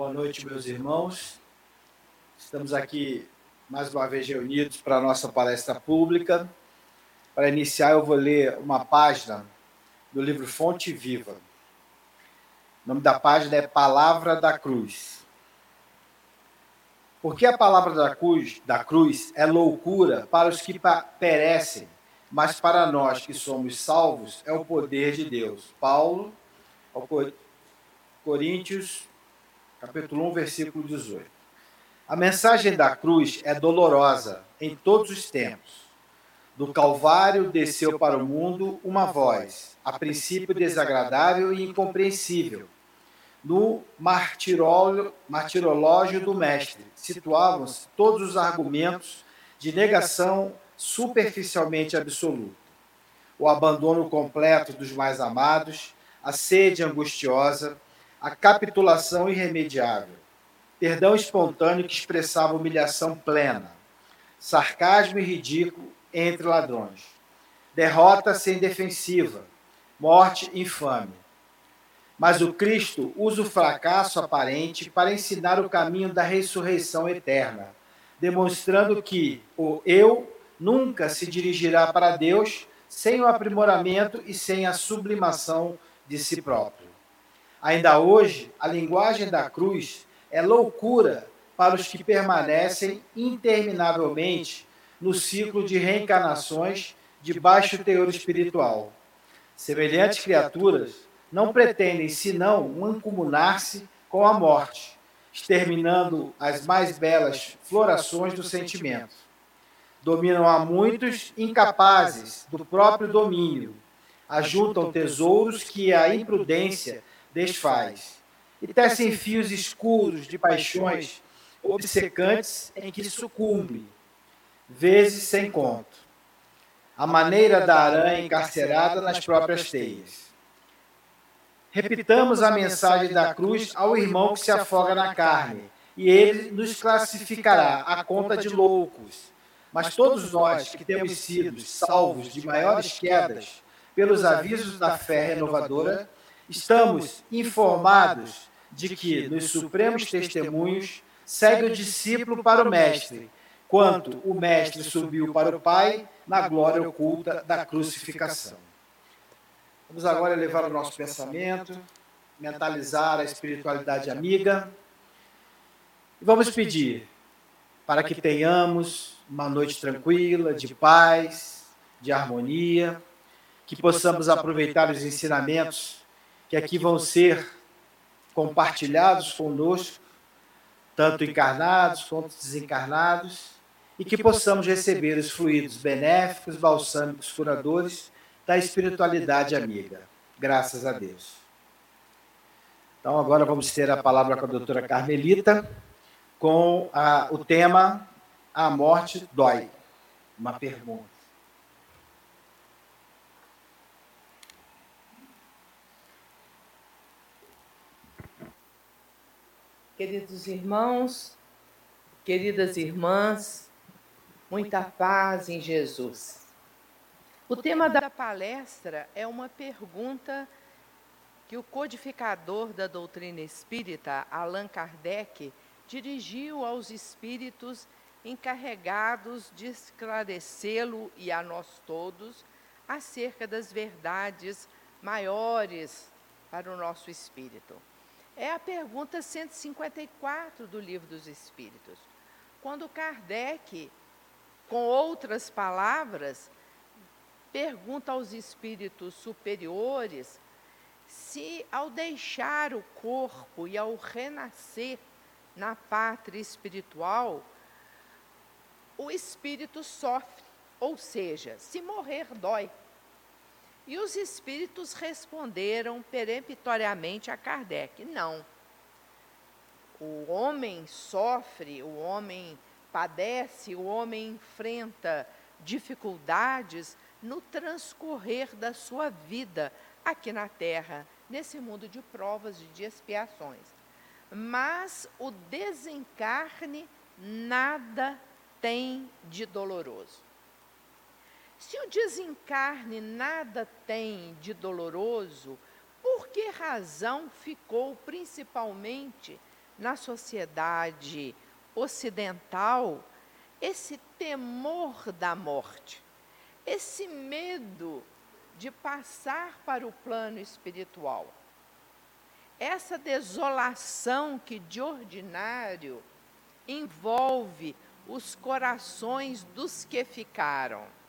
Boa noite, meus irmãos. Estamos aqui mais uma vez reunidos para a nossa palestra pública. Para iniciar, eu vou ler uma página do livro Fonte Viva. O nome da página é Palavra da Cruz. Porque a palavra da cruz, da cruz é loucura para os que perecem, mas para nós que somos salvos é o poder de Deus. Paulo, Coríntios, capítulo 1, versículo 18. A mensagem da cruz é dolorosa em todos os tempos. Do Calvário desceu para o mundo uma voz, a princípio desagradável e incompreensível. No martirológio do Mestre situavam-se todos os argumentos de negação superficialmente absoluta. O abandono completo dos mais amados, a sede angustiosa, a capitulação irremediável, perdão espontâneo que expressava humilhação plena, sarcasmo e ridículo entre ladrões, derrota sem defensiva, morte infame. Mas o Cristo usa o fracasso aparente para ensinar o caminho da ressurreição eterna, demonstrando que o eu nunca se dirigirá para Deus sem o aprimoramento e sem a sublimação de si próprio. Ainda hoje, a linguagem da cruz é loucura para os que permanecem interminavelmente no ciclo de reencarnações de baixo teor espiritual. Semelhantes criaturas não pretendem senão mancomunar-se com a morte, exterminando as mais belas florações do sentimento. Dominam a muitos incapazes do próprio domínio, ajuntam tesouros que a imprudência desfaz. E tecem fios escuros de paixões obcecantes em que sucumbe, vezes sem conto. A maneira da aranha encarcerada nas próprias teias. Repitamos a mensagem da cruz ao irmão que se afoga na carne, e ele nos classificará a conta de loucos. Mas todos nós que temos sido salvos de maiores quedas pelos avisos da fé renovadora, estamos informados de que, nos supremos testemunhos, segue o discípulo para o Mestre, quanto o Mestre subiu para o Pai na glória oculta da crucificação. Vamos agora elevar o nosso pensamento, mentalizar a espiritualidade amiga. E vamos pedir para que tenhamos uma noite tranquila, de paz, de harmonia, que possamos aproveitar os ensinamentos que aqui vão ser compartilhados conosco, tanto encarnados quanto desencarnados, e que possamos receber os fluidos benéficos, balsâmicos, curadores da espiritualidade amiga. Graças a Deus. Então, agora vamos ter a palavra com a doutora Carmelita, com a, o tema A Morte Dói. Uma pergunta. Queridos irmãos, queridas irmãs, muita paz em Jesus. O tema da palestra é uma pergunta que o codificador da doutrina espírita, Allan Kardec, dirigiu aos espíritos encarregados de esclarecê-lo e a nós todos acerca das verdades maiores para o nosso espírito. É a pergunta 154 do Livro dos Espíritos. Quando Kardec, com outras palavras, pergunta aos espíritos superiores se, ao deixar o corpo e ao renascer na pátria espiritual, o espírito sofre, ou seja, se morrer dói. E os espíritos responderam peremptoriamente a Kardec: não. O homem sofre, o homem padece, o homem enfrenta dificuldades no transcorrer da sua vida aqui na Terra, nesse mundo de provas e de expiações. Mas o desencarne nada tem de doloroso. Se o desencarne nada tem de doloroso, por que razão ficou principalmente na sociedade ocidental esse temor da morte, esse medo de passar para o plano espiritual. Essa desolação que de ordinário envolve os corações dos que ficaram.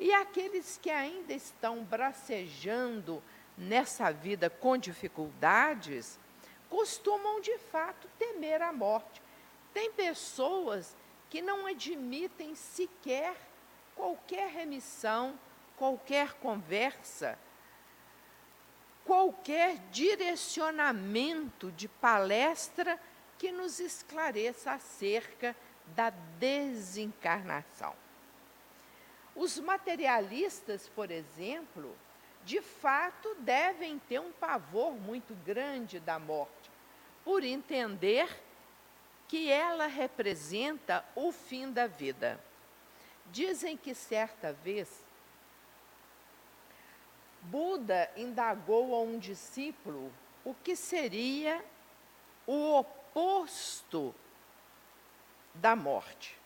E aqueles que ainda estão bracejando nessa vida com dificuldades, costumam de fato temer a morte. Tem pessoas que não admitem sequer qualquer remissão, qualquer conversa, qualquer direcionamento de palestra que nos esclareça acerca da desencarnação. Os materialistas, por exemplo, de fato devem ter um pavor muito grande da morte, por entender que ela representa o fim da vida. Dizem que certa vez Buda indagou a um discípulo o que seria o oposto da morte.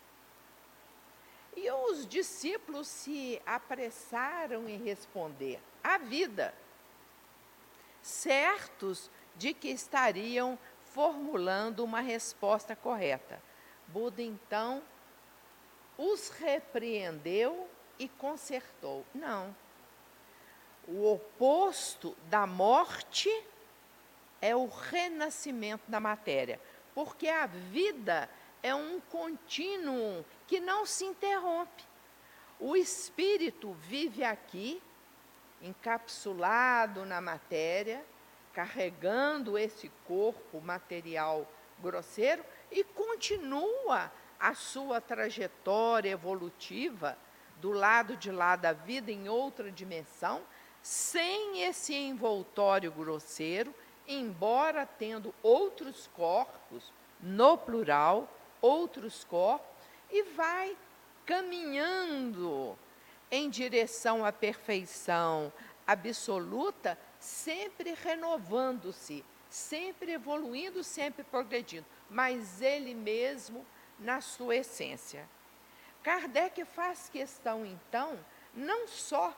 E os discípulos se apressaram em responder: a vida, certos de que estariam formulando uma resposta correta. Buda então os repreendeu e consertou. Não. O oposto da morte é o renascimento da matéria, porque a vida é um contínuo que não se interrompe. O espírito vive aqui encapsulado na matéria, carregando esse corpo material grosseiro e continua a sua trajetória evolutiva do lado de lá da vida em outra dimensão, sem esse envoltório grosseiro, embora tendo outros corpos, no plural, outros corpos, e vai caminhando em direção à perfeição absoluta, sempre renovando-se, sempre evoluindo, sempre progredindo, mas ele mesmo na sua essência. Kardec faz questão, então, não só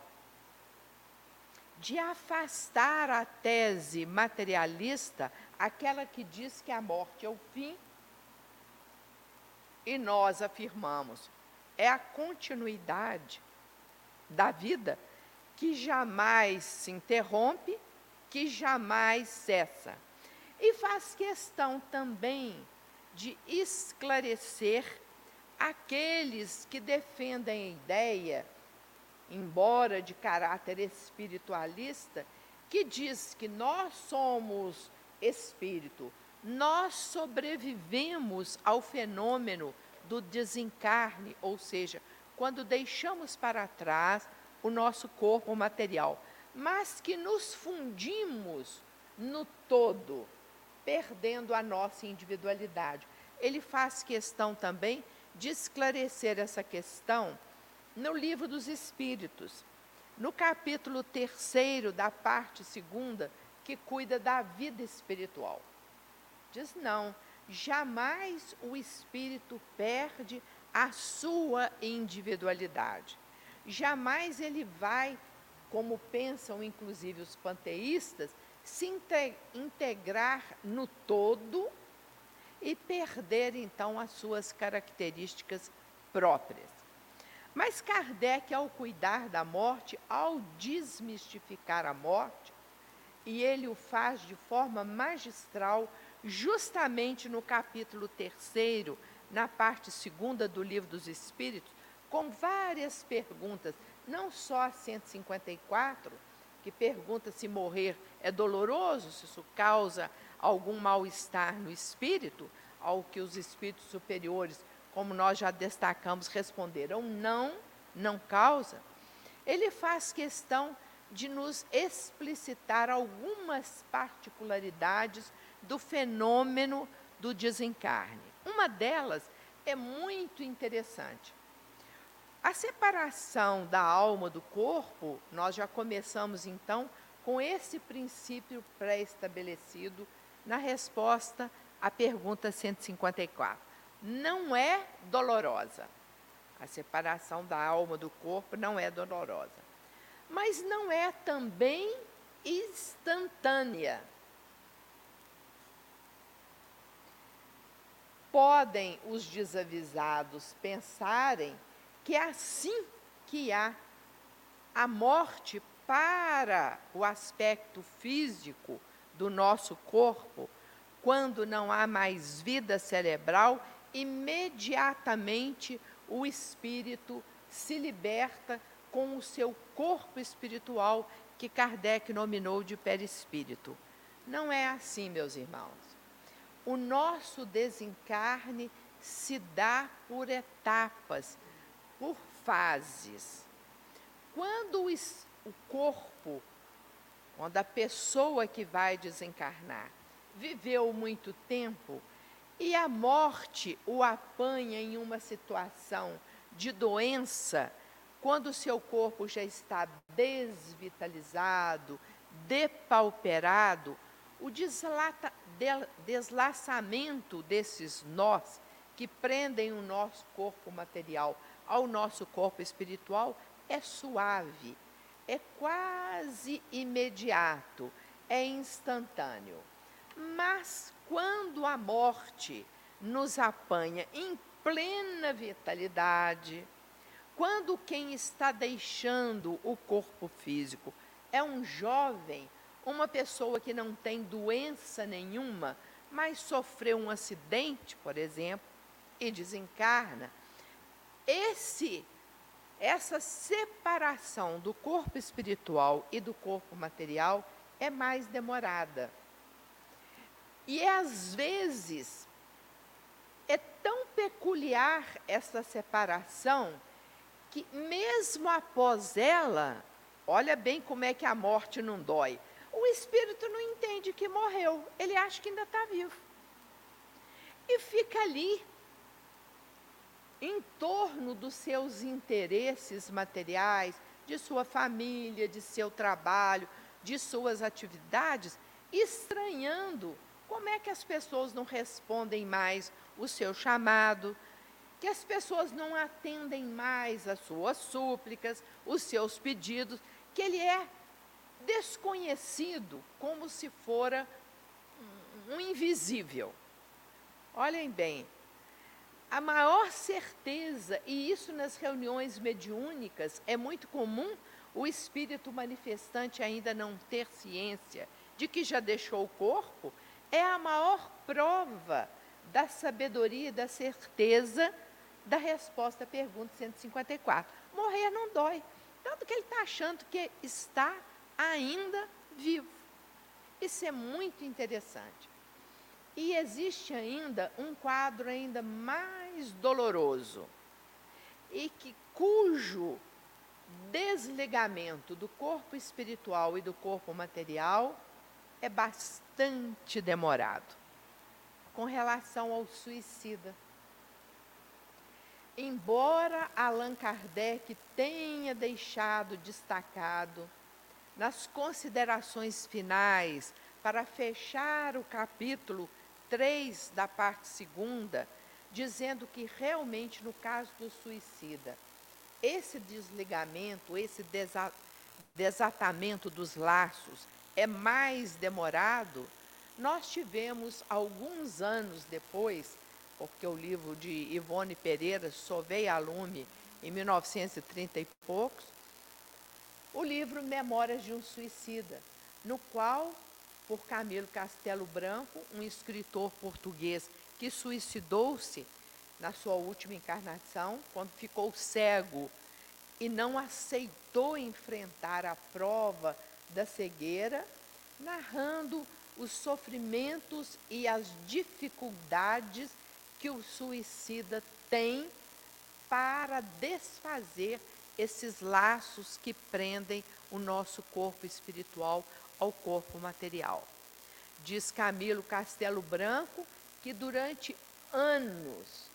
de afastar a tese materialista, aquela que diz que a morte é o fim, e nós afirmamos, é a continuidade da vida que jamais se interrompe, que jamais cessa. E faz questão também de esclarecer aqueles que defendem a ideia, embora de caráter espiritualista, que diz que nós somos espírito, nós sobrevivemos ao fenômeno do desencarne, ou seja, quando deixamos para trás o nosso corpo material, mas que nos fundimos no todo, perdendo a nossa individualidade. Ele faz questão também de esclarecer essa questão no livro dos Espíritos, no capítulo terceiro da parte segunda, que cuida da vida espiritual. Diz não, jamais o espírito perde a sua individualidade. Jamais ele vai, como pensam inclusive os panteístas, se integrar no todo e perder então as suas características próprias. Mas Kardec, ao cuidar da morte, ao desmistificar a morte, e ele o faz de forma magistral, justamente no capítulo terceiro, na parte segunda do Livro dos Espíritos, com várias perguntas, não só a 154, que pergunta se morrer é doloroso, se isso causa algum mal-estar no espírito, ao que os espíritos superiores, como nós já destacamos, responderam não, não causa. Ele faz questão de nos explicitar algumas particularidades do fenômeno do desencarne. Uma delas é muito interessante. A separação da alma do corpo, nós já começamos então com esse princípio pré-estabelecido na resposta a pergunta 154. Não é dolorosa. A separação da alma do corpo não é dolorosa. Mas não é também instantânea. Podem os desavisados pensarem que é assim que há a morte para o aspecto físico do nosso corpo, quando não há mais vida cerebral, imediatamente o espírito se liberta com o seu corpo espiritual, que Kardec nominou de perispírito. Não é assim, meus irmãos. O nosso desencarne se dá por etapas, por fases. Quando o, corpo, quando a pessoa que vai desencarnar viveu muito tempo e a morte o apanha em uma situação de doença, quando o seu corpo já está desvitalizado, depauperado, o deslata, deslaçamento desses nós que prendem o nosso corpo material ao nosso corpo espiritual é suave, é quase imediato, é instantâneo. Mas quando a morte nos apanha em plena vitalidade, quando quem está deixando o corpo físico é um jovem, uma pessoa que não tem doença nenhuma, mas sofreu um acidente, por exemplo, e desencarna, esse essa separação do corpo espiritual e do corpo material é mais demorada. E às vezes é tão peculiar essa separação que mesmo após ela, olha bem como é que a morte não dói. O espírito não entende que morreu, ele acha que ainda está vivo. E fica ali em torno dos seus interesses materiais, de sua família, de seu trabalho, de suas atividades, estranhando como é que as pessoas não respondem mais o seu chamado, que as pessoas não atendem mais as suas súplicas, os seus pedidos, que ele é desconhecido, como se fora um invisível. Olhem bem, a maior certeza, e isso nas reuniões mediúnicas é muito comum, o espírito manifestante ainda não ter ciência de que já deixou o corpo, é a maior prova da sabedoria e da certeza da resposta à pergunta 154. Morrer não dói. Tanto que ele está achando que está ainda vivo. Isso é muito interessante. E existe ainda um quadro ainda mais doloroso, e que cujo desligamento do corpo espiritual e do corpo material é bastante demorado com relação ao suicida. Embora Allan Kardec tenha deixado destacado nas considerações finais para fechar o capítulo 3 da parte segunda, dizendo que realmente no caso do suicida, esse desligamento, esse desatamento dos laços é mais demorado, nós tivemos alguns anos depois, porque o livro de Ivone Pereira só veio a lume em 1930 e poucos, o livro Memórias de um Suicida, no qual por Camilo Castelo Branco, um escritor português que suicidou-se na sua última encarnação, quando ficou cego e não aceitou enfrentar a prova da cegueira, narrando os sofrimentos e as dificuldades que o suicida tem para desfazer esses laços que prendem o nosso corpo espiritual ao corpo material. Diz Camilo Castelo Branco que durante anos,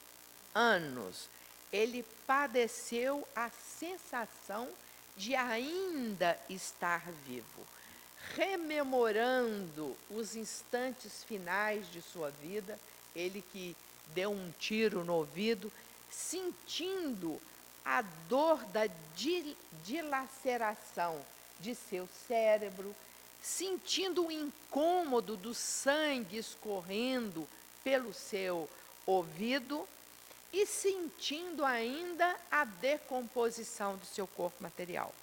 anos, ele padeceu a sensação de ainda estar vivo. rememorando os instantes finais de sua vida, ele que deu um tiro no ouvido, sentindo a dor da dilaceração de seu cérebro, sentindo o incômodo do sangue escorrendo pelo seu ouvido e sentindo ainda a decomposição do seu corpo material.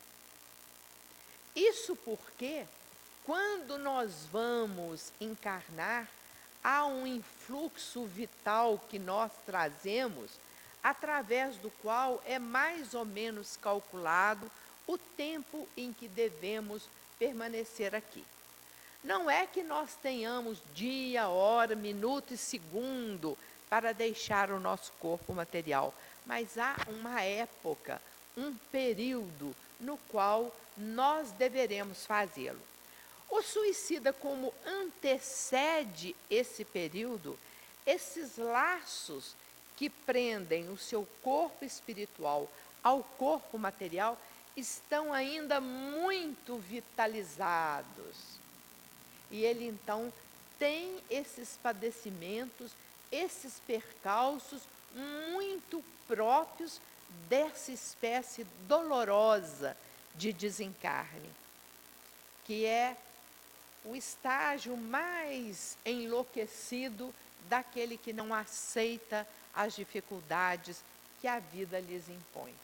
Isso porque, quando nós vamos encarnar, há um influxo vital que nós trazemos, através do qual é mais ou menos calculado o tempo em que devemos permanecer aqui. Não é que nós tenhamos dia, hora, minuto e segundo para deixar o nosso corpo material, mas há uma época, um período no qual nós deveremos fazê-lo. O suicida, como antecede esse período, esses laços que prendem o seu corpo espiritual ao corpo material estão ainda muito vitalizados. E ele então tem esses padecimentos, esses percalços muito próprios dessa espécie dolorosa de desencarne, que é o estágio mais enlouquecido daquele que não aceita as dificuldades que a vida lhes impõe.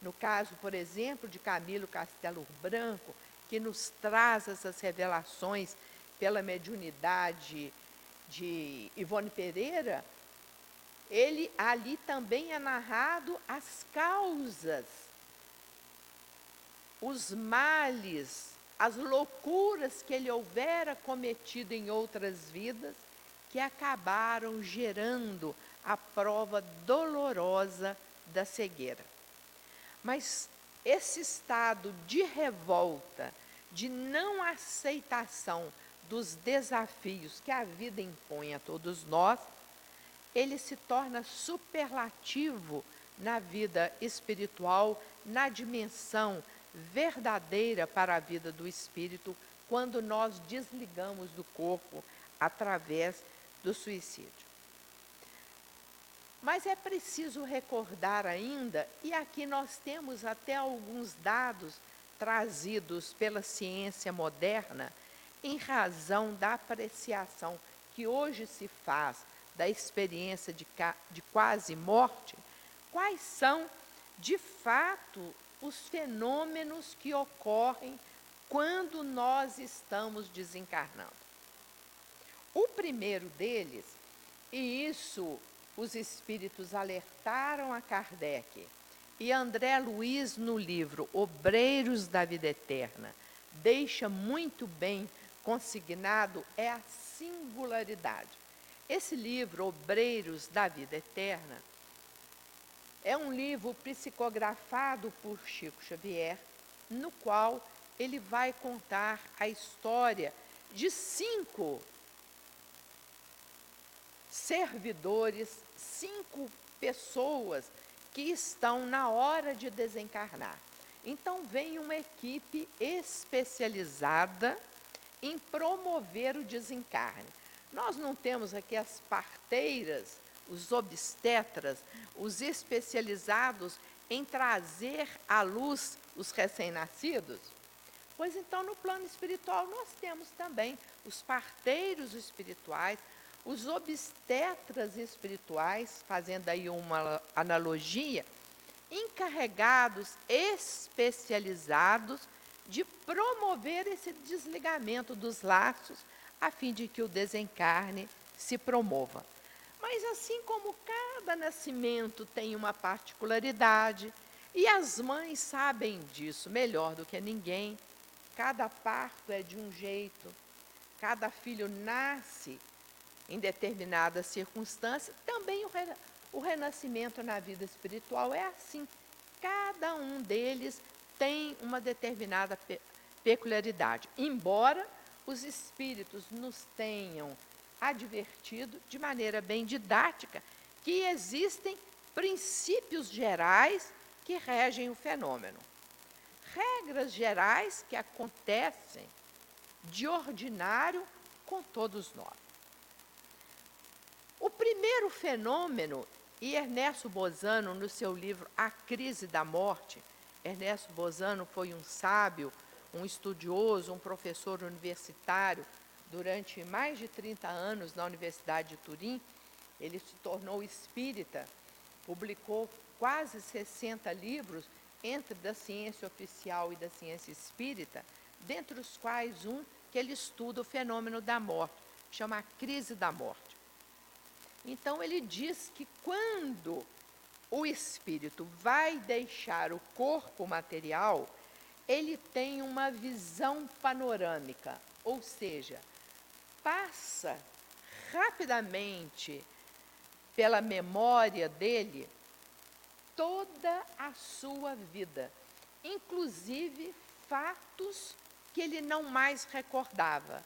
No caso, por exemplo, de Camilo Castelo Branco, que nos traz essas revelações pela mediunidade de Ivone Pereira, ele ali também é narrado as causas, os males, as loucuras que ele houvera cometido em outras vidas, que acabaram gerando a prova dolorosa da cegueira. Mas esse estado de revolta, de não aceitação dos desafios que a vida impõe a todos nós, ele se torna superlativo na vida espiritual, na dimensão verdadeira para a vida do espírito, quando nós desligamos do corpo através do suicídio. Mas é preciso recordar ainda, e aqui nós temos até alguns dados trazidos pela ciência moderna, em razão da apreciação que hoje se faz da experiência de, de quase morte, quais são, de fato, os fenômenos que ocorrem quando nós estamos desencarnando. O primeiro deles, e isso os espíritos alertaram a Kardec. E André Luiz, no livro Obreiros da Vida Eterna, deixa muito bem consignado é a singularidade. Esse livro, Obreiros da Vida Eterna, é um livro psicografado por Chico Xavier, no qual ele vai contar a história de cinco servidores, cinco pessoas que estão na hora de desencarnar. Então, vem uma equipe especializada em promover o desencarne. Nós não temos aqui as parteiras, os obstetras, os especializados em trazer à luz os recém-nascidos? Pois então, no plano espiritual, nós temos também os parteiros espirituais, os obstetras espirituais, fazendo aí uma analogia, encarregados, especializados de promover esse desligamento dos laços, a fim de que o desencarne se promova. Mas assim como cada nascimento tem uma particularidade, e as mães sabem disso melhor do que ninguém, cada parto é de um jeito, cada filho nasce em determinada circunstância, também o, re, o renascimento na vida espiritual é assim. Cada um deles tem uma determinada pe peculiaridade, embora os espíritos nos tenham advertido de maneira bem didática que existem princípios gerais que regem o fenômeno. Regras gerais que acontecem de ordinário com todos nós. O primeiro fenômeno, e Ernesto Bozano, no seu livro A Crise da Morte, Ernesto Bozano foi um sábio, um estudioso, um professor universitário durante mais de 30 anos na Universidade de Turim. Ele se tornou espírita, publicou quase 60 livros entre da ciência oficial e da ciência espírita, dentre os quais um que ele estuda o fenômeno da morte, chama a crise da morte. Então ele diz que quando o espírito vai deixar o corpo material, ele tem uma visão panorâmica, ou seja, passa rapidamente pela memória dele toda a sua vida, inclusive fatos que ele não mais recordava.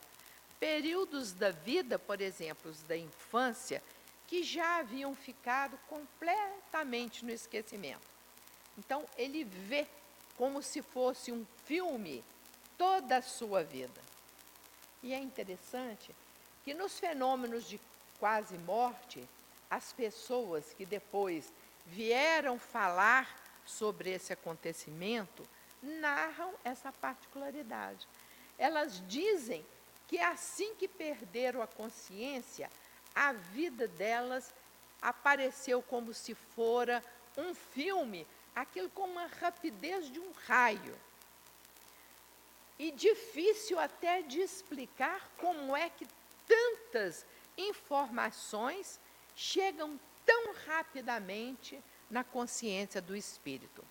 Períodos da vida, por exemplo, os da infância, que já haviam ficado completamente no esquecimento. Então, ele vê como se fosse um filme toda a sua vida. E é interessante que nos fenômenos de quase morte, as pessoas que depois vieram falar sobre esse acontecimento narram essa particularidade. Elas dizem que assim que perderam a consciência, a vida delas apareceu como se fora um filme, aquilo com uma rapidez de um raio. E difícil até de explicar como é que tantas informações chegam tão rapidamente na consciência do espírito.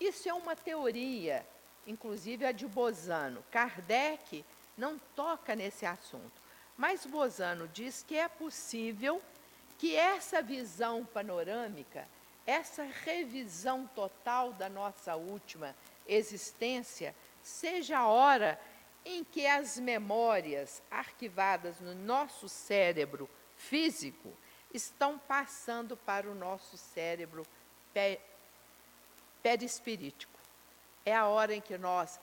Isso é uma teoria, inclusive a de Bozano. Kardec não toca nesse assunto. Mas Bozano diz que é possível que essa visão panorâmica, essa revisão total da nossa última existência, seja a hora em que as memórias arquivadas no nosso cérebro físico estão passando para o nosso cérebro perispirítico. É a hora em que nós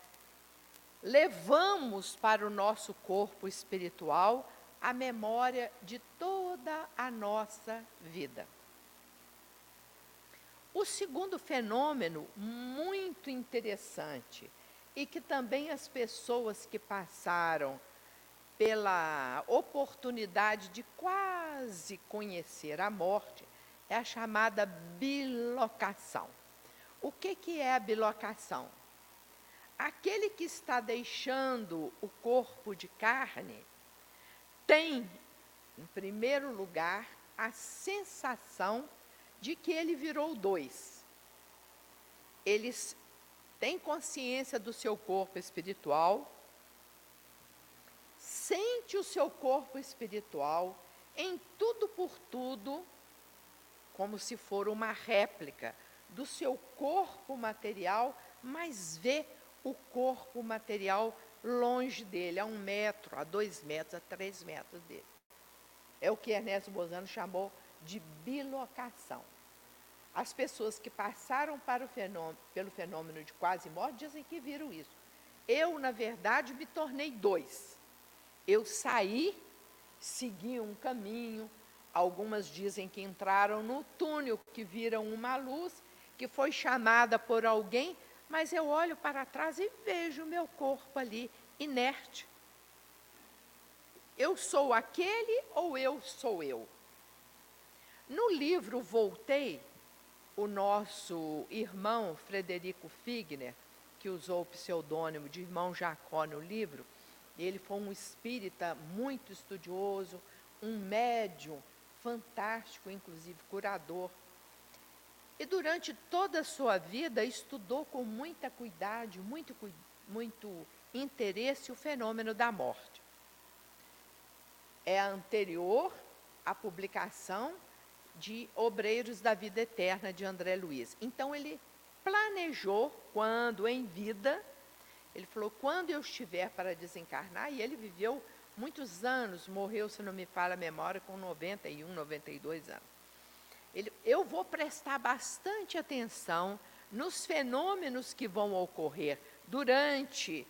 levamos para o nosso corpo espiritual a memória de toda a nossa vida. O segundo fenômeno muito interessante e que também as pessoas que passaram pela oportunidade de quase conhecer a morte é a chamada bilocação. O que, que é a bilocação? Aquele que está deixando o corpo de carne tem, em primeiro lugar, a sensação de que ele virou dois. Eles têm consciência do seu corpo espiritual, sente o seu corpo espiritual em tudo por tudo, como se for uma réplica do seu corpo material, mas vê o corpo material longe dele, a um metro, a dois metros, a três metros dele. É o que Ernesto Bozano chamou de bilocação. As pessoas que passaram fenômeno, pelo fenômeno de quase morte dizem que viram isso. Eu, na verdade, me tornei dois. Eu saí, segui um caminho. Algumas dizem que entraram no túnel, que viram uma luz, que foi chamada por alguém mas eu olho para trás e vejo o meu corpo ali, inerte. Eu sou aquele ou eu sou eu? No livro Voltei, o nosso irmão Frederico Figner, que usou o pseudônimo de irmão Jacó no livro, ele foi um espírita muito estudioso, um médium fantástico, inclusive curador e durante toda a sua vida estudou com muita cuidado, muito, muito interesse o fenômeno da morte. É anterior à publicação de Obreiros da Vida Eterna de André Luiz. Então ele planejou quando em vida, ele falou quando eu estiver para desencarnar e ele viveu muitos anos, morreu, se não me falha a memória, com 91, 92 anos. Ele, eu vou prestar bastante atenção nos fenômenos que vão ocorrer durante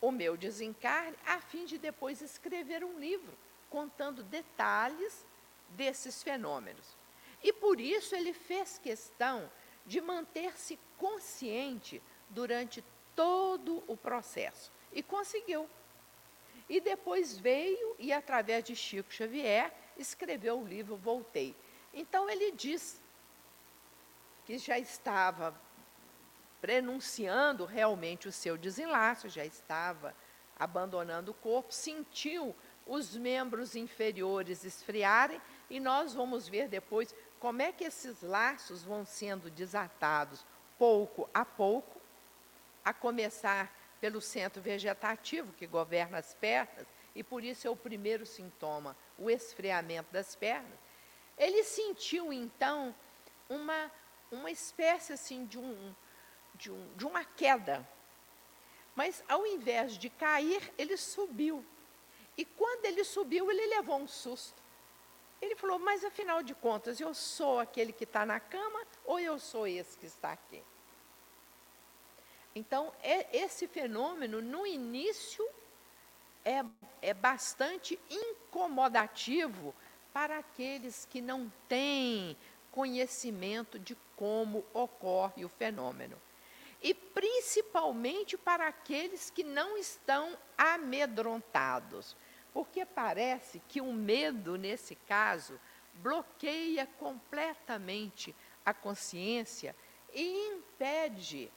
o meu desencarne, a fim de depois escrever um livro contando detalhes desses fenômenos. E por isso ele fez questão de manter-se consciente durante todo o processo. E conseguiu. E depois veio e, através de Chico Xavier, escreveu o livro Voltei. Então ele diz que já estava prenunciando realmente o seu desenlace, já estava abandonando o corpo, sentiu os membros inferiores esfriarem e nós vamos ver depois como é que esses laços vão sendo desatados pouco a pouco, a começar pelo centro vegetativo que governa as pernas, e por isso é o primeiro sintoma, o esfriamento das pernas. Ele sentiu então uma, uma espécie assim de, um, de, um, de uma queda. Mas ao invés de cair, ele subiu. E quando ele subiu, ele levou um susto. Ele falou: Mas afinal de contas, eu sou aquele que está na cama ou eu sou esse que está aqui? Então, é, esse fenômeno, no início, é, é bastante incomodativo para aqueles que não têm conhecimento de como ocorre o fenômeno. E principalmente para aqueles que não estão amedrontados. Porque parece que o medo, nesse caso, bloqueia completamente a consciência e impede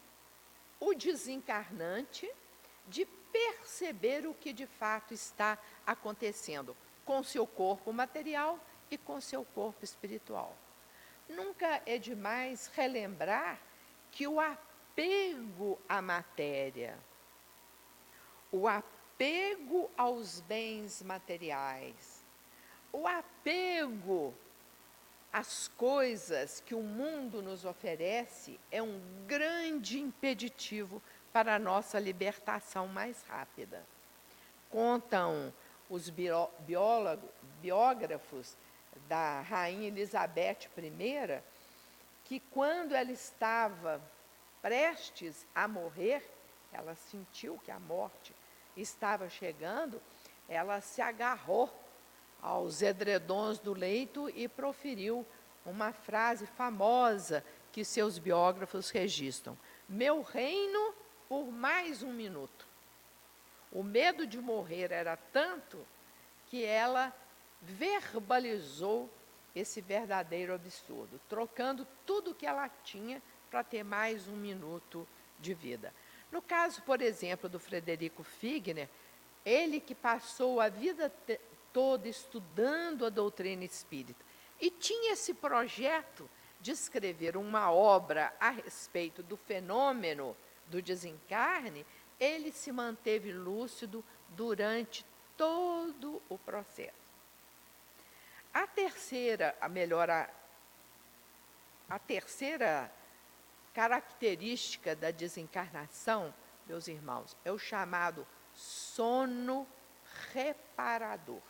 o desencarnante de perceber o que de fato está acontecendo com seu corpo material e com seu corpo espiritual. Nunca é demais relembrar que o apego à matéria, o apego aos bens materiais, o apego às coisas que o mundo nos oferece é um grande impeditivo para a nossa libertação mais rápida. Contam os biólogos, biógrafos da rainha Elizabeth I que quando ela estava prestes a morrer, ela sentiu que a morte estava chegando, ela se agarrou aos edredons do leito e proferiu uma frase famosa que seus biógrafos registram: Meu reino por mais um minuto. O medo de morrer era tanto que ela verbalizou esse verdadeiro absurdo, trocando tudo que ela tinha para ter mais um minuto de vida. No caso, por exemplo, do Frederico Figner, ele que passou a vida toda estudando a doutrina espírita e tinha esse projeto de escrever uma obra a respeito do fenômeno do desencarne, ele se manteve lúcido durante todo o processo. A terceira, a melhor, a, a terceira característica da desencarnação, meus irmãos, é o chamado sono reparador.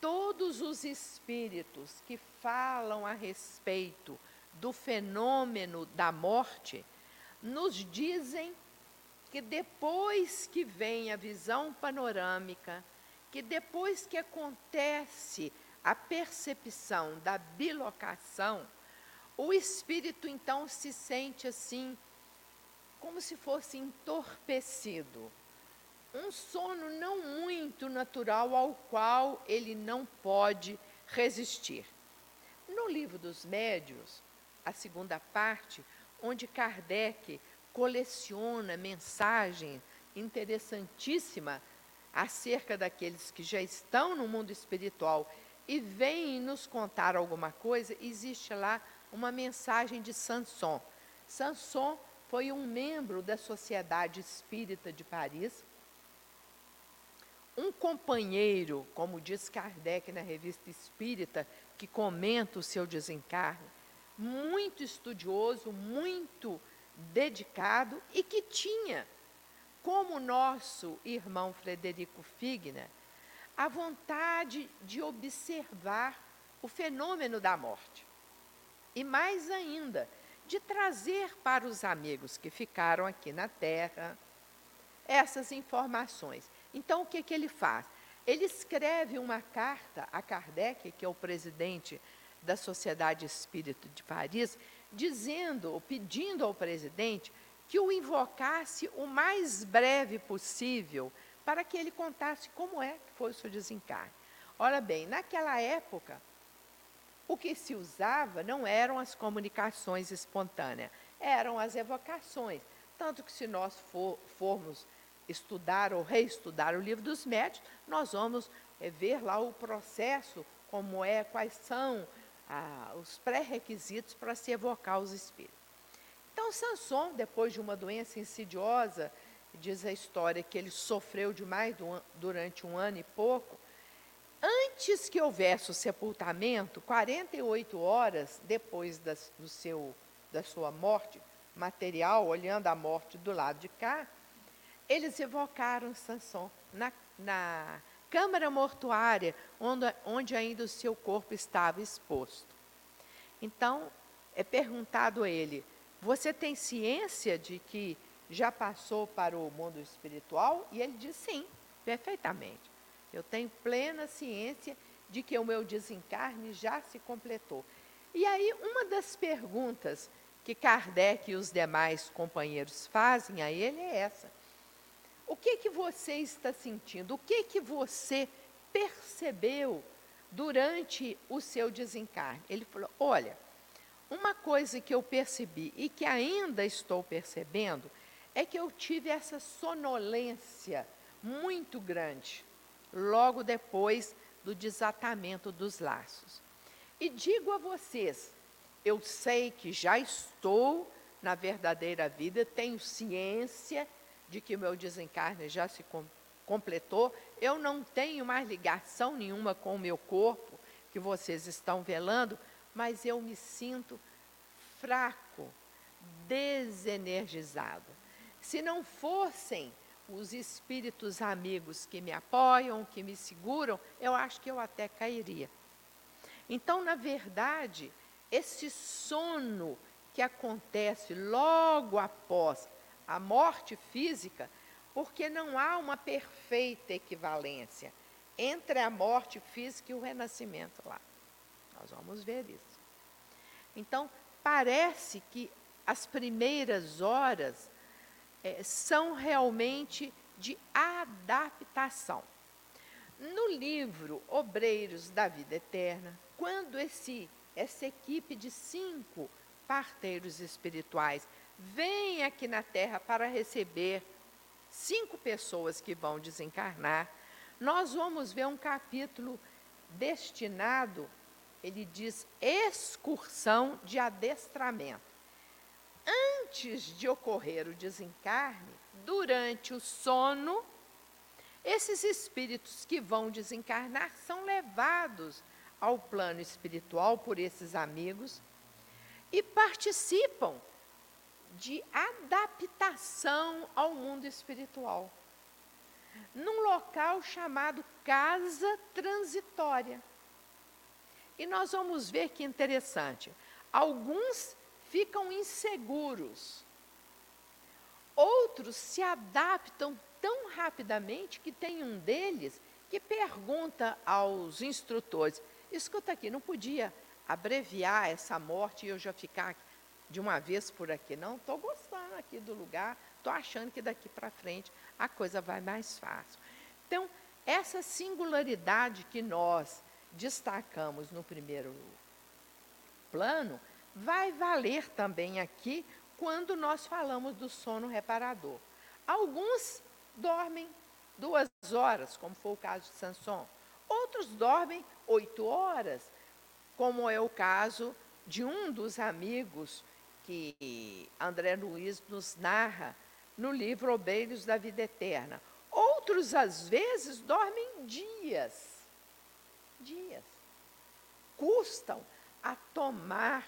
Todos os espíritos que falam a respeito do fenômeno da morte nos dizem que depois que vem a visão panorâmica, que depois que acontece a percepção da bilocação, o espírito então se sente assim, como se fosse entorpecido. Um sono não muito natural ao qual ele não pode resistir. No livro dos médios, a segunda parte, onde Kardec coleciona mensagens interessantíssima acerca daqueles que já estão no mundo espiritual e vêm nos contar alguma coisa, existe lá uma mensagem de Sanson. Sanson foi um membro da Sociedade Espírita de Paris, um companheiro, como diz Kardec na revista Espírita, que comenta o seu desencarne, muito estudioso, muito dedicado e que tinha, como nosso irmão Frederico Figner, a vontade de observar o fenômeno da morte. E mais ainda, de trazer para os amigos que ficaram aqui na Terra essas informações. Então, o que, que ele faz? Ele escreve uma carta a Kardec, que é o presidente da Sociedade Espírita de Paris, dizendo, pedindo ao presidente que o invocasse o mais breve possível para que ele contasse como é que foi o seu desencarne. Ora bem, naquela época, o que se usava não eram as comunicações espontâneas, eram as evocações. Tanto que, se nós for, formos estudar ou reestudar o livro dos médios, nós vamos é, ver lá o processo, como é, quais são ah, os pré-requisitos para se evocar os espíritos. Então, Sanson, depois de uma doença insidiosa, diz a história que ele sofreu demais durante um ano e pouco, antes que houvesse o sepultamento, 48 horas depois das, do seu, da sua morte material, olhando a morte do lado de cá, eles evocaram Sanson na, na câmara mortuária, onde, onde ainda o seu corpo estava exposto. Então, é perguntado a ele: Você tem ciência de que já passou para o mundo espiritual? E ele diz: Sim, perfeitamente. Eu tenho plena ciência de que o meu desencarne já se completou. E aí, uma das perguntas que Kardec e os demais companheiros fazem a ele é essa: O que que você está sentindo? O que que você percebeu durante o seu desencarne? Ele falou: Olha, uma coisa que eu percebi e que ainda estou percebendo é que eu tive essa sonolência muito grande logo depois do desatamento dos laços. E digo a vocês, eu sei que já estou na verdadeira vida, tenho ciência de que o meu desencarne já se com, completou, eu não tenho mais ligação nenhuma com o meu corpo, que vocês estão velando, mas eu me sinto fraco, desenergizado. Se não fossem os espíritos amigos que me apoiam, que me seguram, eu acho que eu até cairia. Então, na verdade, esse sono que acontece logo após a morte física, porque não há uma perfeita equivalência entre a morte física e o renascimento lá. Nós vamos ver isso. Então, parece que as primeiras horas é, são realmente de adaptação. No livro Obreiros da Vida Eterna, quando esse, essa equipe de cinco parteiros espirituais vem aqui na Terra para receber cinco pessoas que vão desencarnar, nós vamos ver um capítulo destinado, ele diz, excursão de adestramento. Antes de ocorrer o desencarne, durante o sono, esses espíritos que vão desencarnar são levados ao plano espiritual por esses amigos e participam de adaptação ao mundo espiritual, num local chamado casa transitória. E nós vamos ver que interessante. Alguns ficam inseguros. Outros se adaptam tão rapidamente que tem um deles que pergunta aos instrutores: escuta aqui, não podia abreviar essa morte e eu já ficar de uma vez por aqui? Não, estou gostando aqui do lugar, estou achando que daqui para frente a coisa vai mais fácil. Então, essa singularidade que nós destacamos no primeiro plano vai valer também aqui quando nós falamos do sono reparador. Alguns dormem duas horas, como foi o caso de Sanson. Outros dormem oito horas, como é o caso de um dos amigos que André Luiz nos narra no livro Obreiros da Vida Eterna. Outros, às vezes, dormem dias. Dias. Custam a tomar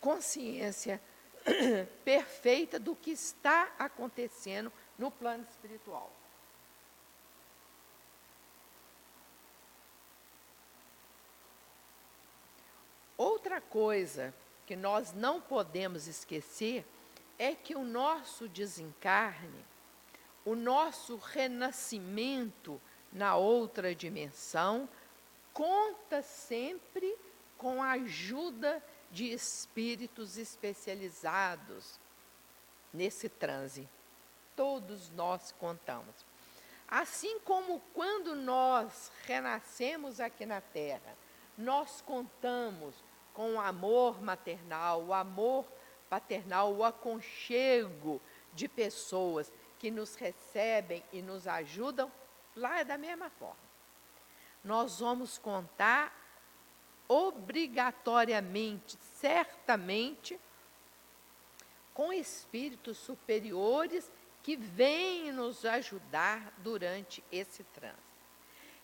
consciência perfeita do que está acontecendo no plano espiritual. Outra coisa que nós não podemos esquecer é que o nosso desencarne o nosso renascimento na outra dimensão conta sempre com a ajuda de espíritos especializados nesse transe. Todos nós contamos. Assim como quando nós renascemos aqui na Terra, nós contamos com o amor maternal, o amor paternal, o aconchego de pessoas que nos recebem e nos ajudam, lá é da mesma forma. Nós vamos contar obrigatoriamente, certamente, com espíritos superiores que vêm nos ajudar durante esse trânsito.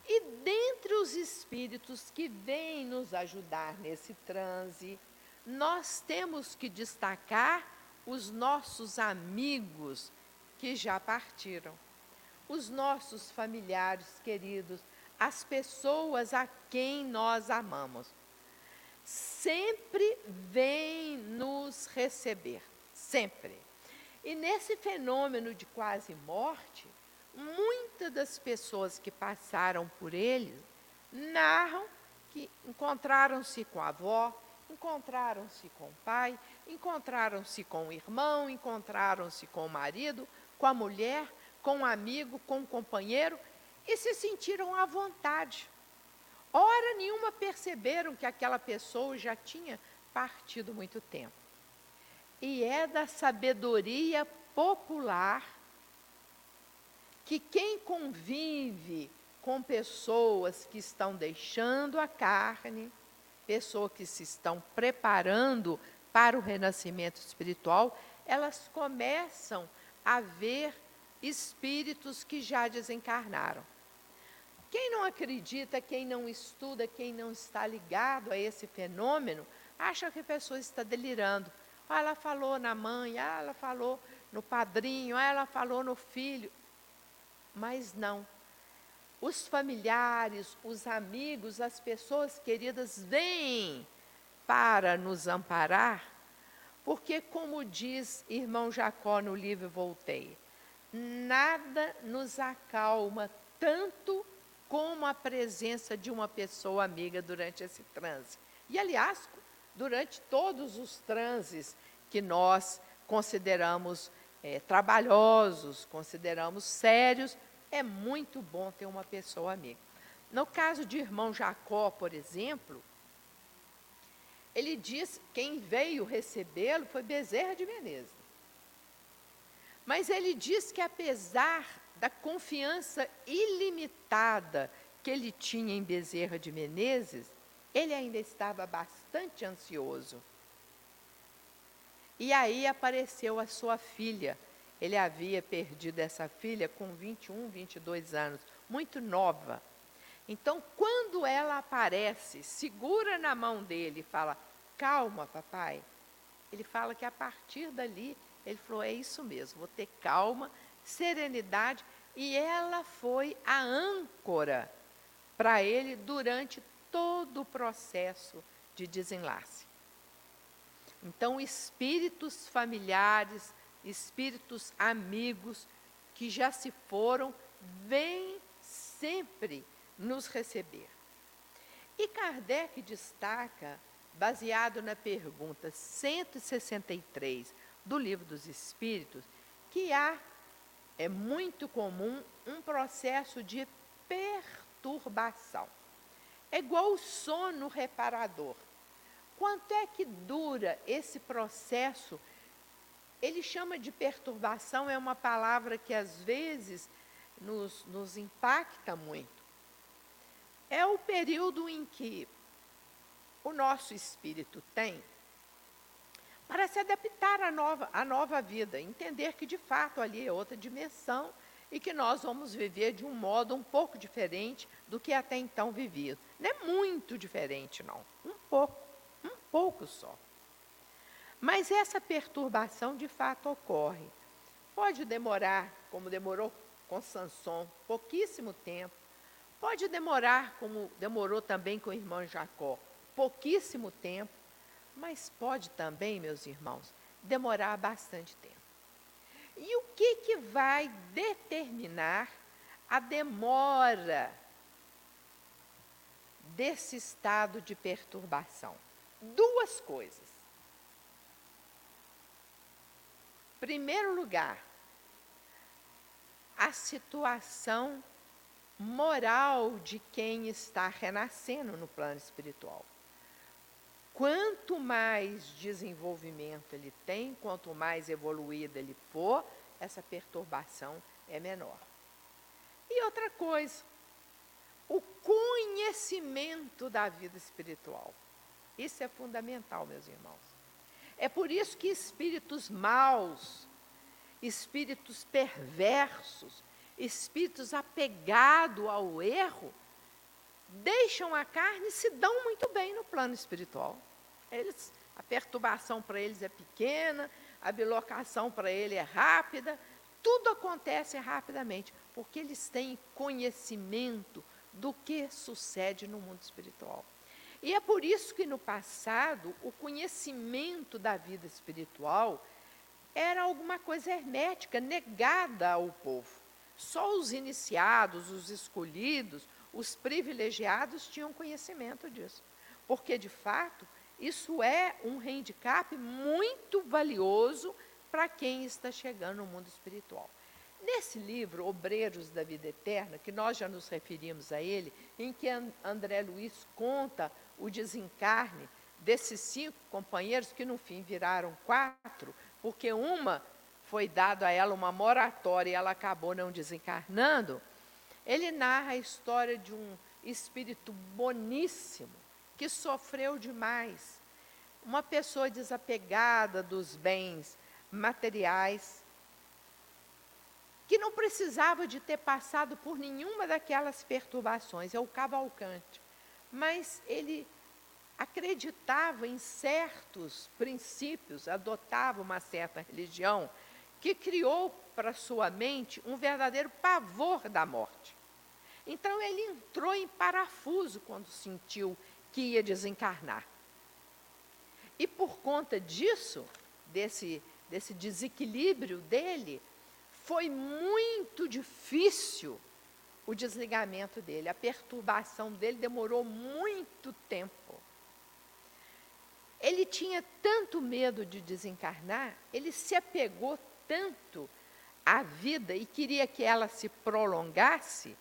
E dentre os espíritos que vêm nos ajudar nesse transe, nós temos que destacar os nossos amigos que já partiram, os nossos familiares queridos, as pessoas a quem nós amamos. Sempre vêm nos receber, sempre. E nesse fenômeno de quase morte, muitas das pessoas que passaram por ele narram que encontraram-se com a avó, encontraram-se com o pai, encontraram-se com o irmão, encontraram-se com o marido, com a mulher, com um amigo, com um companheiro e se sentiram à vontade. Hora nenhuma perceberam que aquela pessoa já tinha partido muito tempo. E é da sabedoria popular que quem convive com pessoas que estão deixando a carne, pessoas que se estão preparando para o renascimento espiritual, elas começam a ver espíritos que já desencarnaram. Quem não acredita, quem não estuda, quem não está ligado a esse fenômeno, acha que a pessoa está delirando. Ah, ela falou na mãe, ah, ela falou no padrinho, ah, ela falou no filho. Mas não. Os familiares, os amigos, as pessoas queridas vêm para nos amparar porque, como diz irmão Jacó no livro Voltei, nada nos acalma tanto como a presença de uma pessoa amiga durante esse transe. E, aliás, durante todos os transes que nós consideramos é, trabalhosos, consideramos sérios, é muito bom ter uma pessoa amiga. No caso de irmão Jacó, por exemplo, ele diz: quem veio recebê-lo foi Bezerra de Menezes. Mas ele diz que, apesar da confiança ilimitada que ele tinha em Bezerra de Menezes, ele ainda estava bastante ansioso. E aí apareceu a sua filha. Ele havia perdido essa filha com 21, 22 anos, muito nova. Então, quando ela aparece, segura na mão dele e fala: Calma, papai. Ele fala que a partir dali, ele falou: É isso mesmo, vou ter calma, serenidade. E ela foi a âncora para ele durante todo o processo de desenlace. Então, espíritos familiares, espíritos amigos que já se foram, vêm sempre nos receber. E Kardec destaca, baseado na pergunta 163 do Livro dos Espíritos, que há, é muito comum, um processo de perturbação. É igual o sono reparador. Quanto é que dura esse processo? Ele chama de perturbação, é uma palavra que às vezes nos, nos impacta muito é o período em que o nosso espírito tem para se adaptar à nova, à nova vida, entender que de fato ali é outra dimensão e que nós vamos viver de um modo um pouco diferente do que até então vivido. Não é muito diferente, não. Um pouco, um pouco só. Mas essa perturbação de fato ocorre. Pode demorar, como demorou com Sanson, pouquíssimo tempo, Pode demorar, como demorou também com o irmão Jacó, pouquíssimo tempo, mas pode também, meus irmãos, demorar bastante tempo. E o que, que vai determinar a demora desse estado de perturbação? Duas coisas. Primeiro lugar, a situação moral de quem está renascendo no plano espiritual. Quanto mais desenvolvimento ele tem, quanto mais evoluído ele for, essa perturbação é menor. E outra coisa, o conhecimento da vida espiritual. Isso é fundamental, meus irmãos. É por isso que espíritos maus, espíritos perversos, espíritos apegados ao erro, deixam a carne e se dão muito bem no plano espiritual. Eles, a perturbação para eles é pequena, a bilocação para ele é rápida, tudo acontece rapidamente, porque eles têm conhecimento do que sucede no mundo espiritual. E é por isso que no passado o conhecimento da vida espiritual era alguma coisa hermética, negada ao povo. Só os iniciados, os escolhidos, os privilegiados tinham conhecimento disso. Porque, de fato, isso é um handicap muito valioso para quem está chegando no mundo espiritual. Nesse livro, Obreiros da Vida Eterna, que nós já nos referimos a ele, em que André Luiz conta o desencarne desses cinco companheiros, que no fim viraram quatro, porque uma foi dado a ela uma moratória e ela acabou não desencarnando, ele narra a história de um espírito boníssimo que sofreu demais. Uma pessoa desapegada dos bens materiais, que não precisava de ter passado por nenhuma daquelas perturbações, é o cavalcante. Mas ele acreditava em certos princípios, adotava uma certa religião, que criou para sua mente um verdadeiro pavor da morte. Então ele entrou em parafuso quando sentiu que ia desencarnar. E por conta disso, desse, desse desequilíbrio dele, foi muito difícil o desligamento dele, a perturbação dele demorou muito tempo. Ele tinha tanto medo de desencarnar, ele se apegou tanto à vida e queria que ela se prolongasse,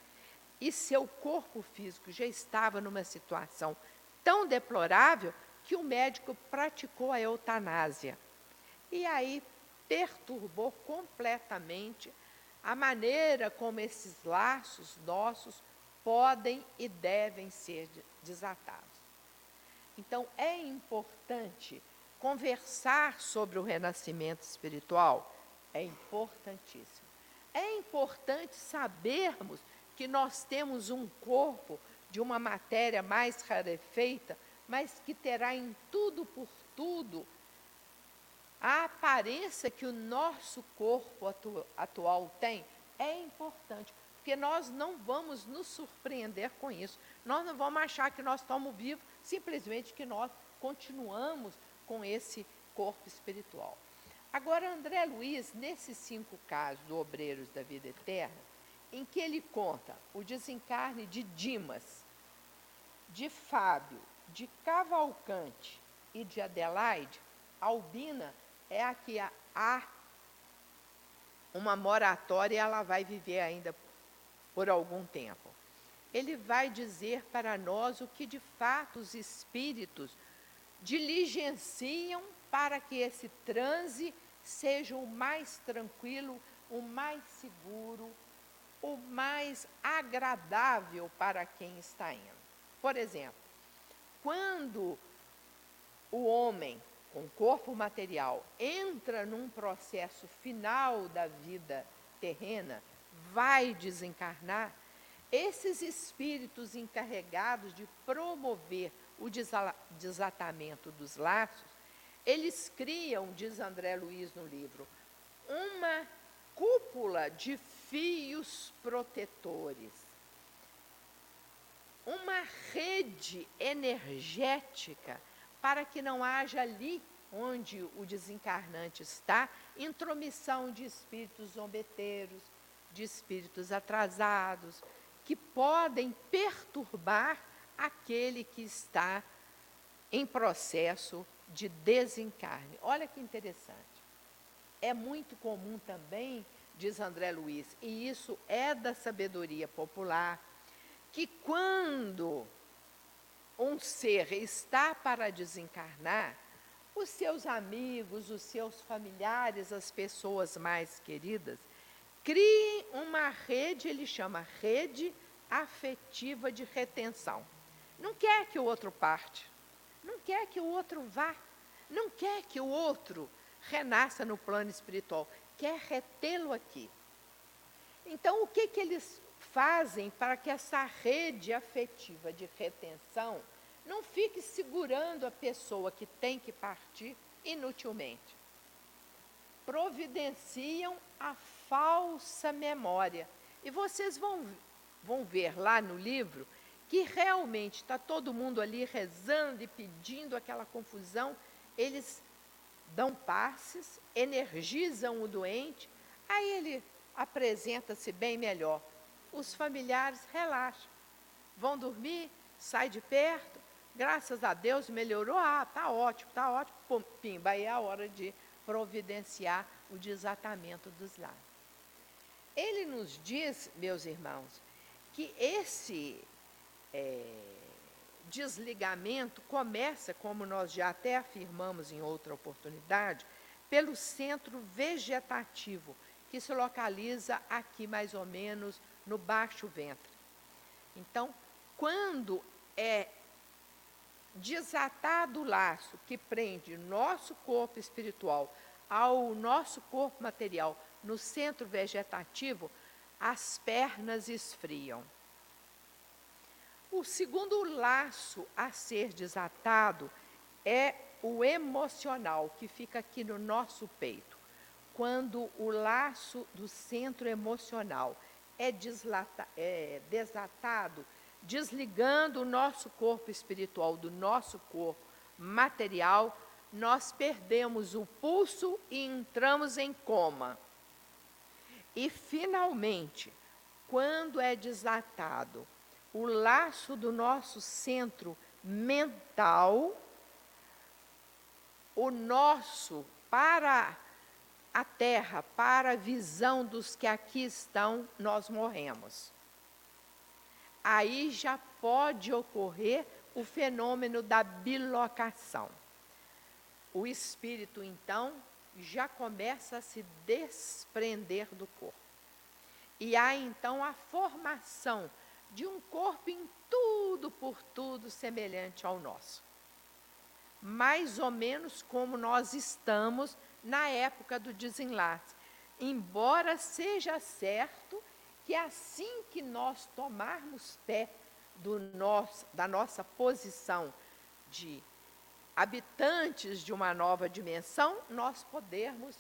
e seu corpo físico já estava numa situação tão deplorável que o médico praticou a eutanásia. E aí perturbou completamente a maneira como esses laços nossos podem e devem ser desatados. Então, é importante conversar sobre o renascimento espiritual é importantíssimo. É importante sabermos que nós temos um corpo de uma matéria mais rarefeita, mas que terá em tudo por tudo a aparência que o nosso corpo atu atual tem. É importante, porque nós não vamos nos surpreender com isso. Nós não vamos achar que nós estamos vivos, simplesmente que nós continuamos com esse corpo espiritual. Agora, André Luiz, nesses cinco casos do Obreiros da Vida Eterna, em que ele conta o desencarne de Dimas, de Fábio, de Cavalcante e de Adelaide, Albina é a que há uma moratória e ela vai viver ainda por algum tempo. Ele vai dizer para nós o que de fato os espíritos diligenciam para que esse transe seja o mais tranquilo, o mais seguro, o mais agradável para quem está indo. Por exemplo, quando o homem com corpo material entra num processo final da vida terrena, vai desencarnar, esses espíritos encarregados de promover o desatamento dos laços, eles criam, diz André Luiz no livro, uma cúpula de fios protetores, uma rede energética para que não haja ali onde o desencarnante está, intromissão de espíritos zombeteiros, de espíritos atrasados, que podem perturbar aquele que está em processo de desencarne. Olha que interessante. É muito comum também, diz André Luiz, e isso é da sabedoria popular, que quando um ser está para desencarnar, os seus amigos, os seus familiares, as pessoas mais queridas, criem uma rede, ele chama rede afetiva de retenção. Não quer que o outro parte, não quer que o outro vá, não quer que o outro renasça no plano espiritual, quer retê-lo aqui. Então, o que, que eles fazem para que essa rede afetiva de retenção não fique segurando a pessoa que tem que partir inutilmente? Providenciam a falsa memória. E vocês vão, vão ver lá no livro que realmente está todo mundo ali rezando e pedindo aquela confusão, eles dão passes, energizam o doente, aí ele apresenta-se bem melhor. Os familiares relaxam, vão dormir, sai de perto, graças a Deus melhorou, ah, tá ótimo, tá ótimo, Pum, pimba, aí é a hora de providenciar o desatamento dos lares. Ele nos diz, meus irmãos, que esse é, desligamento começa, como nós já até afirmamos em outra oportunidade, pelo centro vegetativo, que se localiza aqui mais ou menos no baixo ventre. Então, quando é desatado o laço que prende nosso corpo espiritual ao nosso corpo material no centro vegetativo, as pernas esfriam. O segundo laço a ser desatado é o emocional, que fica aqui no nosso peito. Quando o laço do centro emocional é, deslata, é desatado, desligando o nosso corpo espiritual do nosso corpo material, nós perdemos o pulso e entramos em coma. E, finalmente, quando é desatado o laço do nosso centro mental, o nosso para a terra, para a visão dos que aqui estão, nós morremos. Aí já pode ocorrer o fenômeno da bilocação. O espírito, então, já começa a se desprender do corpo. E há então a formação de um corpo em tudo por tudo semelhante ao nosso. Mais ou menos como nós estamos na época do desenlace. Embora seja certo que assim que nós tomarmos pé do nosso, da nossa posição de habitantes de uma nova dimensão, nós podermos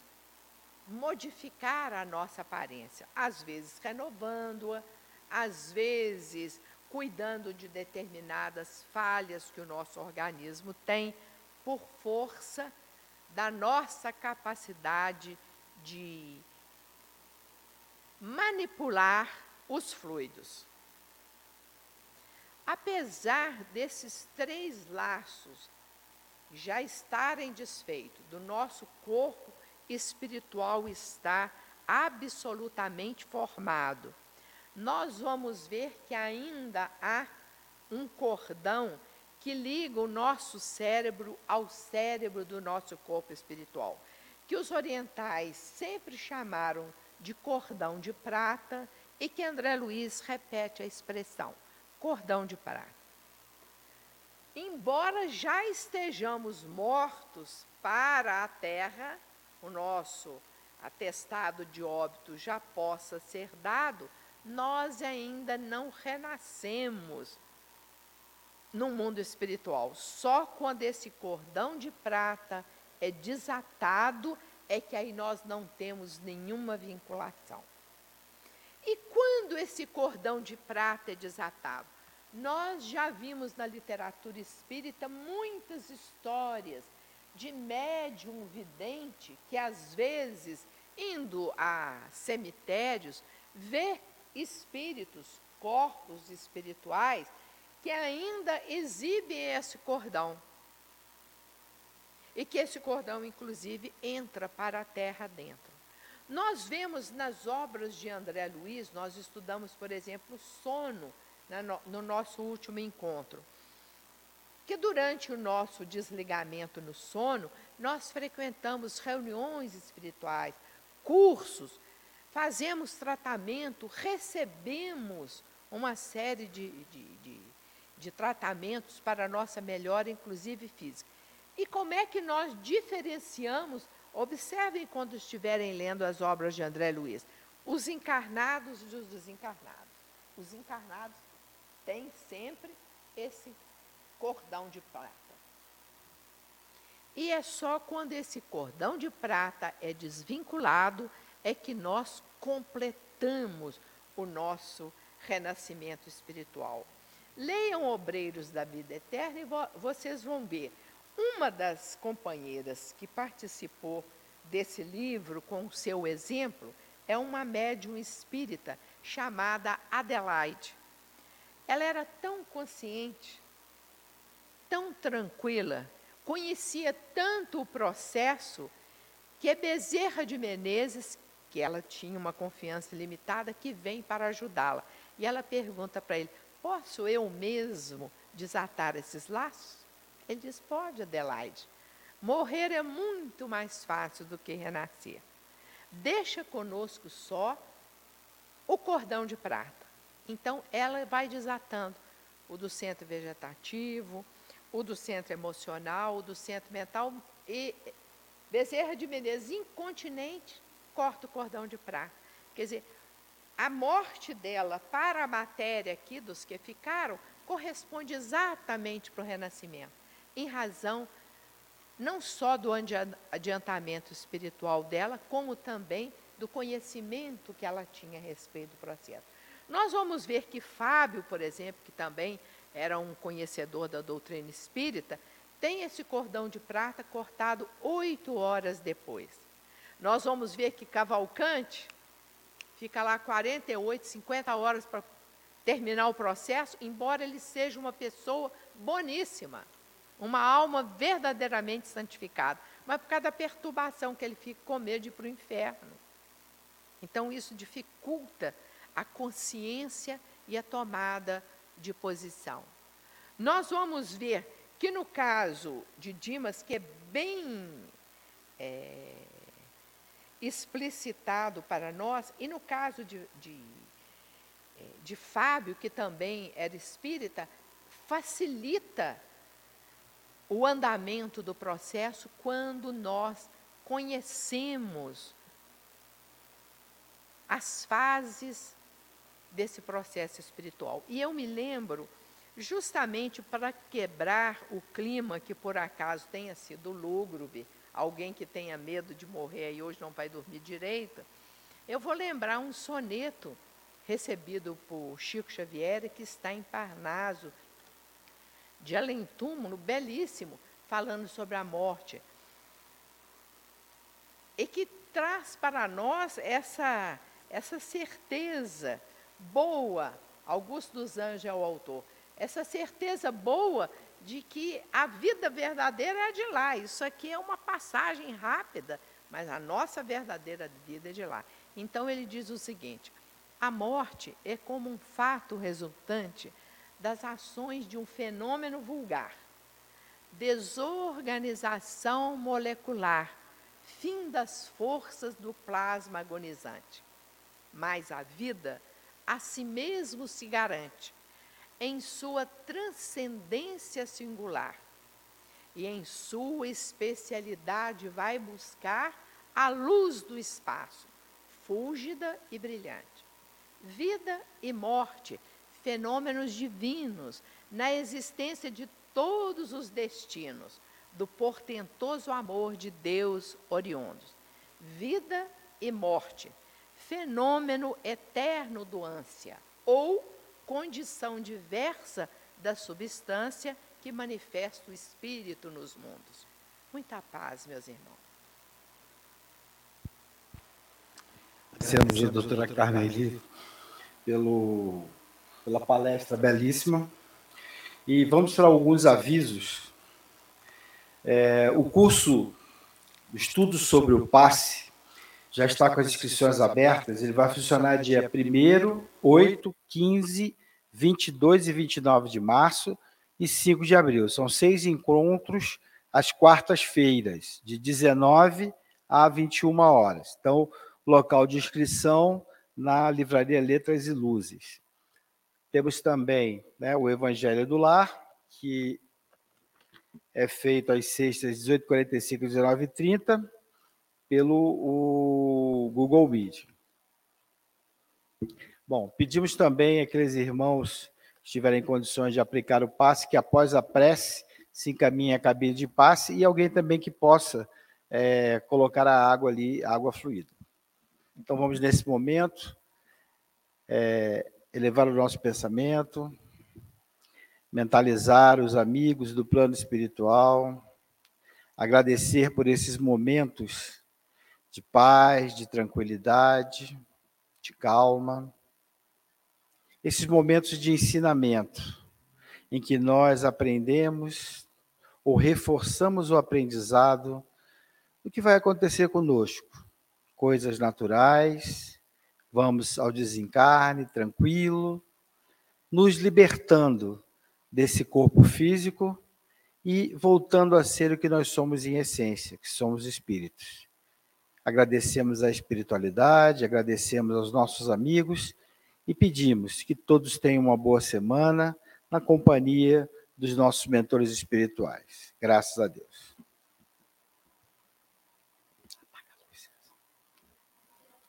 modificar a nossa aparência, às vezes renovando-a, às vezes cuidando de determinadas falhas que o nosso organismo tem, por força da nossa capacidade de manipular os fluidos. Apesar desses três laços já estarem desfeitos, do nosso corpo espiritual está absolutamente formado nós vamos ver que ainda há um cordão que liga o nosso cérebro ao cérebro do nosso corpo espiritual, que os orientais sempre chamaram de cordão de prata e que André Luiz repete a expressão, cordão de prata. Embora já estejamos mortos para a terra, o nosso atestado de óbito já possa ser dado, nós ainda não renascemos no mundo espiritual. Só quando esse cordão de prata é desatado é que aí nós não temos nenhuma vinculação. E quando esse cordão de prata é desatado? Nós já vimos na literatura espírita muitas histórias de médium vidente que às vezes, indo a cemitérios, vê espíritos, corpos espirituais que ainda exibem esse cordão. E que esse cordão, inclusive, entra para a terra dentro. Nós vemos nas obras de André Luiz, nós estudamos, por exemplo, o sono né, no nosso último encontro. Que durante o nosso desligamento no sono, nós frequentamos reuniões espirituais, cursos, fazemos tratamento, recebemos uma série de, de, de, de tratamentos para a nossa melhora, inclusive física. E como é que nós diferenciamos Observem quando estiverem lendo as obras de André Luiz. Os encarnados e os desencarnados. Os encarnados têm sempre esse cordão de prata. E é só quando esse cordão de prata é desvinculado é que nós completamos o nosso renascimento espiritual. Leiam Obreiros da Vida Eterna e vo vocês vão ver uma das companheiras que participou desse livro com o seu exemplo é uma médium espírita chamada Adelaide. Ela era tão consciente, tão tranquila, conhecia tanto o processo que é Bezerra de Menezes, que ela tinha uma confiança limitada, que vem para ajudá-la. E ela pergunta para ele: Posso eu mesmo desatar esses laços? Ele diz: pode, Adelaide. Morrer é muito mais fácil do que renascer. Deixa conosco só o cordão de prata. Então, ela vai desatando o do centro vegetativo, o do centro emocional, o do centro mental. E Bezerra de Menezes, incontinente, corta o cordão de prata. Quer dizer, a morte dela para a matéria aqui, dos que ficaram, corresponde exatamente para o renascimento em razão não só do adiantamento espiritual dela, como também do conhecimento que ela tinha a respeito do processo. Nós vamos ver que Fábio, por exemplo, que também era um conhecedor da doutrina espírita, tem esse cordão de prata cortado oito horas depois. Nós vamos ver que Cavalcante fica lá 48, 50 horas para terminar o processo, embora ele seja uma pessoa boníssima uma alma verdadeiramente santificada, mas por causa da perturbação que ele fica com medo de ir para o inferno. Então, isso dificulta a consciência e a tomada de posição. Nós vamos ver que no caso de Dimas, que é bem é, explicitado para nós, e no caso de, de, é, de Fábio, que também era espírita, facilita o andamento do processo quando nós conhecemos as fases desse processo espiritual. E eu me lembro, justamente para quebrar o clima que por acaso tenha sido lúgubre, alguém que tenha medo de morrer e hoje não vai dormir direito, eu vou lembrar um soneto recebido por Chico Xavier, que está em Parnaso, de além túmulo belíssimo, falando sobre a morte. E que traz para nós essa, essa certeza boa, Augusto dos Anjos é o autor, essa certeza boa de que a vida verdadeira é de lá. Isso aqui é uma passagem rápida, mas a nossa verdadeira vida é de lá. Então ele diz o seguinte: a morte é como um fato resultante das ações de um fenômeno vulgar. Desorganização molecular, fim das forças do plasma agonizante. Mas a vida a si mesmo se garante, em sua transcendência singular, e em sua especialidade vai buscar a luz do espaço, fúlgida e brilhante. Vida e morte fenômenos divinos, na existência de todos os destinos, do portentoso amor de Deus oriundos. Vida e morte, fenômeno eterno do ânsia, ou condição diversa da substância que manifesta o espírito nos mundos. Muita paz, meus irmãos. Agradecemos a doutora Carmeli pelo, pela palestra belíssima. E vamos para alguns avisos. É, o curso Estudos sobre o Passe já está com as inscrições abertas. Ele vai funcionar dia 1, 8, 15, 22 e 29 de março e 5 de abril. São seis encontros às quartas-feiras, de 19 a 21 horas. Então, local de inscrição na Livraria Letras e Luzes. Temos também né, o Evangelho do Lar, que é feito às sextas, 18h45 e 19h30, pelo Google Meet. Bom, pedimos também àqueles irmãos que estiverem em condições de aplicar o passe, que após a prece se encaminhe a cabine de passe e alguém também que possa é, colocar a água ali, água fluida. Então vamos nesse momento é, elevar o nosso pensamento, mentalizar os amigos do plano espiritual, agradecer por esses momentos de paz, de tranquilidade, de calma, esses momentos de ensinamento em que nós aprendemos ou reforçamos o aprendizado do que vai acontecer conosco. Coisas naturais, vamos ao desencarne tranquilo, nos libertando desse corpo físico e voltando a ser o que nós somos em essência, que somos espíritos. Agradecemos a espiritualidade, agradecemos aos nossos amigos e pedimos que todos tenham uma boa semana na companhia dos nossos mentores espirituais. Graças a Deus.